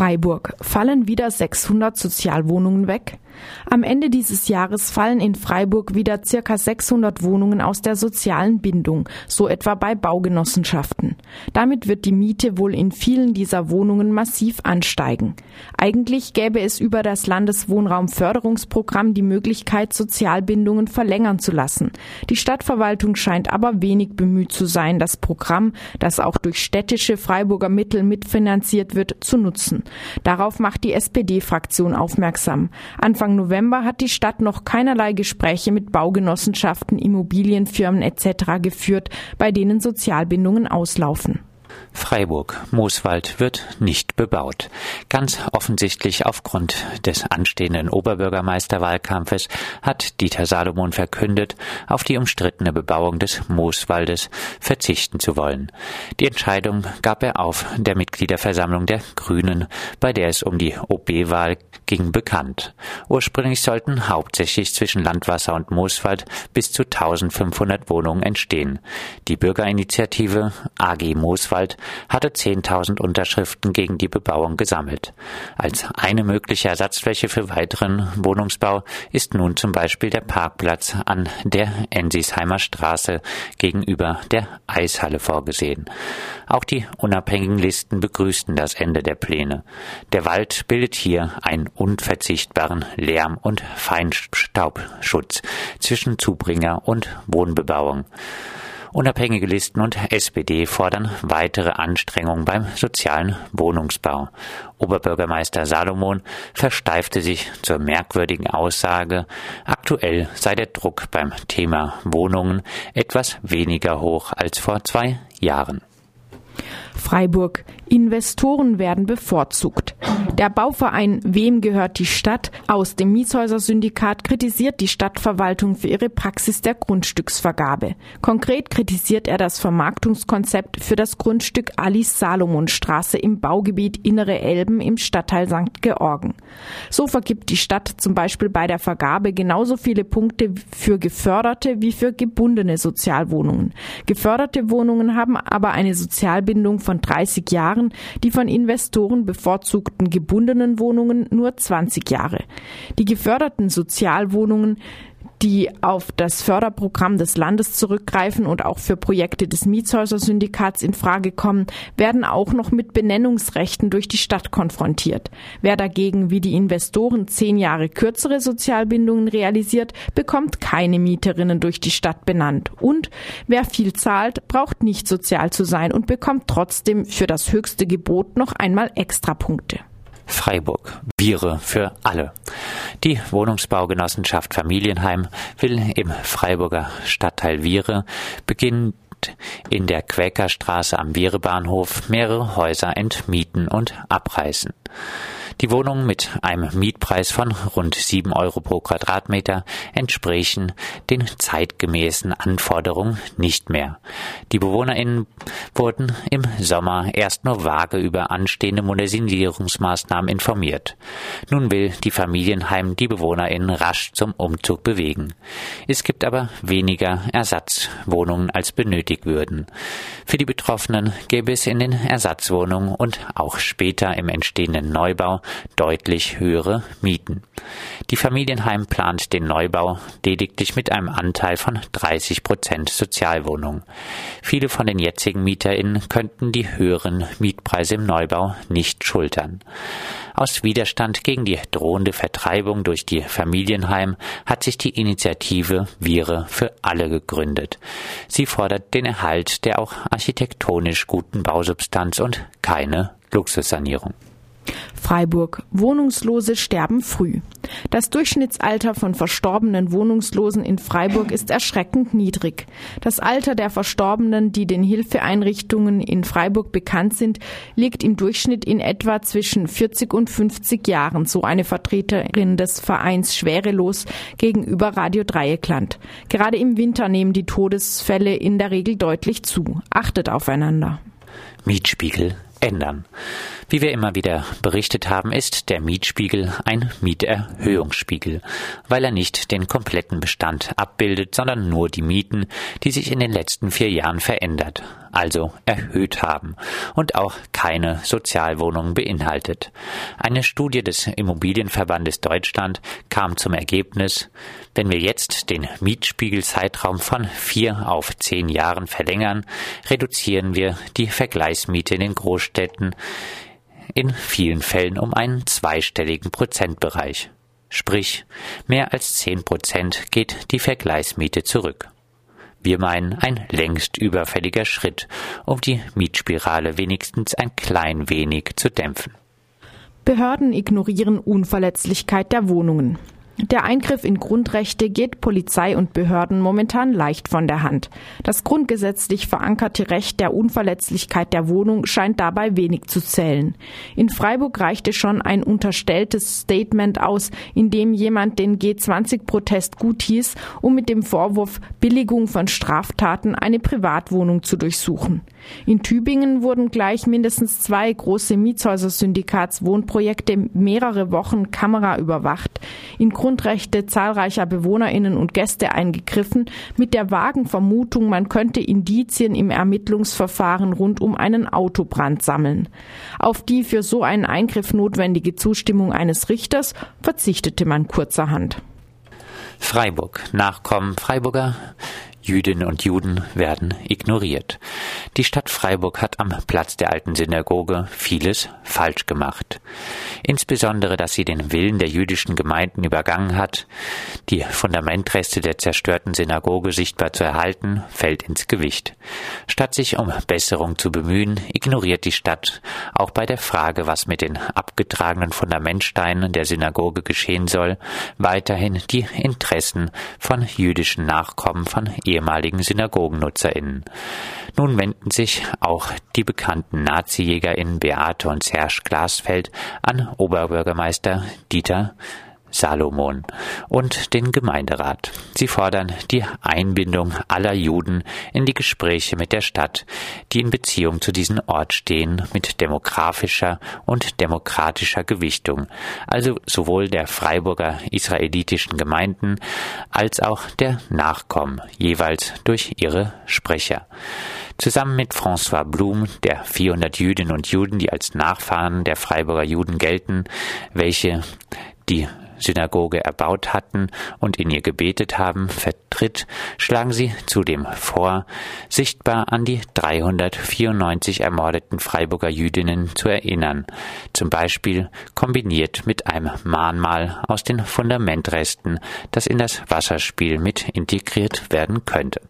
Freiburg. Fallen wieder 600 Sozialwohnungen weg? Am Ende dieses Jahres fallen in Freiburg wieder circa 600 Wohnungen aus der sozialen Bindung, so etwa bei Baugenossenschaften. Damit wird die Miete wohl in vielen dieser Wohnungen massiv ansteigen. Eigentlich gäbe es über das Landeswohnraumförderungsprogramm die Möglichkeit, Sozialbindungen verlängern zu lassen. Die Stadtverwaltung scheint aber wenig bemüht zu sein, das Programm, das auch durch städtische Freiburger Mittel mitfinanziert wird, zu nutzen. Darauf macht die SPD-Fraktion aufmerksam. Anfang November hat die Stadt noch keinerlei Gespräche mit Baugenossenschaften, Immobilienfirmen etc. geführt, bei denen Sozialbindungen auslaufen. Freiburg Mooswald wird nicht bebaut. Ganz offensichtlich aufgrund des anstehenden Oberbürgermeisterwahlkampfes hat Dieter Salomon verkündet, auf die umstrittene Bebauung des Mooswaldes verzichten zu wollen. Die Entscheidung gab er auf der Mitgliederversammlung der Grünen, bei der es um die OB-Wahl ging, bekannt. Ursprünglich sollten hauptsächlich zwischen Landwasser und Mooswald bis zu 1500 Wohnungen entstehen. Die Bürgerinitiative AG Mooswald hatte 10.000 Unterschriften gegen die Bebauung gesammelt. Als eine mögliche Ersatzfläche für weiteren Wohnungsbau ist nun zum Beispiel der Parkplatz an der Ensisheimer Straße gegenüber der Eishalle vorgesehen. Auch die unabhängigen Listen begrüßten das Ende der Pläne. Der Wald bildet hier einen unverzichtbaren Lärm- und Feinstaubschutz zwischen Zubringer und Wohnbebauung. Unabhängige Listen und SPD fordern weitere Anstrengungen beim sozialen Wohnungsbau. Oberbürgermeister Salomon versteifte sich zur merkwürdigen Aussage, aktuell sei der Druck beim Thema Wohnungen etwas weniger hoch als vor zwei Jahren. Freiburg. Investoren werden bevorzugt. Der Bauverein Wem gehört die Stadt aus dem Mietshäuser-Syndikat kritisiert die Stadtverwaltung für ihre Praxis der Grundstücksvergabe. Konkret kritisiert er das Vermarktungskonzept für das Grundstück Alice Salomon Straße im Baugebiet Innere Elben im Stadtteil St. Georgen. So vergibt die Stadt zum Beispiel bei der Vergabe genauso viele Punkte für geförderte wie für gebundene Sozialwohnungen. Geförderte Wohnungen haben aber eine Sozialbindung von 30 Jahren, die von Investoren bevorzugten gebundenen Wohnungen nur 20 Jahre. Die geförderten Sozialwohnungen die auf das Förderprogramm des Landes zurückgreifen und auch für Projekte des Mietshäuser-Syndikats in Frage kommen, werden auch noch mit Benennungsrechten durch die Stadt konfrontiert. Wer dagegen wie die Investoren zehn Jahre kürzere Sozialbindungen realisiert, bekommt keine Mieterinnen durch die Stadt benannt. Und wer viel zahlt, braucht nicht sozial zu sein und bekommt trotzdem für das höchste Gebot noch einmal Extrapunkte. Freiburg. Viere für alle. Die Wohnungsbaugenossenschaft Familienheim will im Freiburger Stadtteil Viere beginnend in der Quäkerstraße am Vierebahnhof mehrere Häuser entmieten und abreißen. Die Wohnungen mit einem Mietpreis von rund 7 Euro pro Quadratmeter entsprechen den zeitgemäßen Anforderungen nicht mehr. Die BewohnerInnen wurden im Sommer erst nur vage über anstehende Modernisierungsmaßnahmen informiert. Nun will die Familienheim die BewohnerInnen rasch zum Umzug bewegen. Es gibt aber weniger Ersatzwohnungen als benötigt würden. Für die Betroffenen gäbe es in den Ersatzwohnungen und auch später im entstehenden Neubau deutlich höhere Mieten. Die Familienheim plant den Neubau lediglich mit einem Anteil von 30 Prozent Sozialwohnungen. Viele von den jetzigen MieterInnen könnten die höheren Mietpreise im Neubau nicht schultern. Aus Widerstand gegen die drohende Vertreibung durch die Familienheim hat sich die Initiative Viere für alle gegründet. Sie fordert den Erhalt der auch architektonisch guten Bausubstanz und keine Luxussanierung. Freiburg. Wohnungslose sterben früh. Das Durchschnittsalter von verstorbenen Wohnungslosen in Freiburg ist erschreckend niedrig. Das Alter der Verstorbenen, die den Hilfeeinrichtungen in Freiburg bekannt sind, liegt im Durchschnitt in etwa zwischen 40 und 50 Jahren, so eine Vertreterin des Vereins Schwerelos gegenüber Radio Dreieckland. Gerade im Winter nehmen die Todesfälle in der Regel deutlich zu. Achtet aufeinander. Mietspiegel ändern. Wie wir immer wieder berichtet haben, ist der Mietspiegel ein Mieterhöhungsspiegel, weil er nicht den kompletten Bestand abbildet, sondern nur die Mieten, die sich in den letzten vier Jahren verändert, also erhöht haben und auch keine Sozialwohnungen beinhaltet. Eine Studie des Immobilienverbandes Deutschland kam zum Ergebnis, wenn wir jetzt den Mietspiegelzeitraum von vier auf zehn Jahren verlängern, reduzieren wir die Vergleichsmiete in den Großstädten in vielen Fällen um einen zweistelligen Prozentbereich. Sprich, mehr als zehn Prozent geht die Vergleichsmiete zurück. Wir meinen ein längst überfälliger Schritt, um die Mietspirale wenigstens ein klein wenig zu dämpfen. Behörden ignorieren Unverletzlichkeit der Wohnungen. Der Eingriff in Grundrechte geht Polizei und Behörden momentan leicht von der Hand. Das grundgesetzlich verankerte Recht der Unverletzlichkeit der Wohnung scheint dabei wenig zu zählen. In Freiburg reichte schon ein unterstelltes Statement aus, in dem jemand den G20-Protest guthieß, um mit dem Vorwurf Billigung von Straftaten eine Privatwohnung zu durchsuchen. In Tübingen wurden gleich mindestens zwei große Mietshäuser-Syndikats-Wohnprojekte mehrere Wochen kameraüberwacht. In Grundrechte zahlreicher BewohnerInnen und Gäste eingegriffen, mit der vagen Vermutung, man könnte Indizien im Ermittlungsverfahren rund um einen Autobrand sammeln. Auf die für so einen Eingriff notwendige Zustimmung eines Richters verzichtete man kurzerhand. Freiburg. Nachkommen Freiburger Jüdinnen und Juden werden ignoriert. Die Stadt Freiburg hat am Platz der alten Synagoge vieles falsch gemacht. Insbesondere, dass sie den Willen der jüdischen Gemeinden übergangen hat, die Fundamentreste der zerstörten Synagoge sichtbar zu erhalten, fällt ins Gewicht. Statt sich um Besserung zu bemühen, ignoriert die Stadt auch bei der Frage, was mit den abgetragenen Fundamentsteinen der Synagoge geschehen soll, weiterhin die Interessen von jüdischen Nachkommen von ehemaligen SynagogennutzerInnen. Nun wenden sich auch die bekannten Nazi-JägerInnen Beate und Serge Glasfeld an Oberbürgermeister Dieter Salomon und den Gemeinderat. Sie fordern die Einbindung aller Juden in die Gespräche mit der Stadt, die in Beziehung zu diesem Ort stehen, mit demografischer und demokratischer Gewichtung, also sowohl der Freiburger israelitischen Gemeinden als auch der Nachkommen, jeweils durch ihre Sprecher. Zusammen mit François Blum, der 400 Jüdinnen und Juden, die als Nachfahren der Freiburger Juden gelten, welche die Synagoge erbaut hatten und in ihr gebetet haben, vertritt, schlagen sie zudem vor, sichtbar an die 394 ermordeten Freiburger Jüdinnen zu erinnern, zum Beispiel kombiniert mit einem Mahnmal aus den Fundamentresten, das in das Wasserspiel mit integriert werden könnte.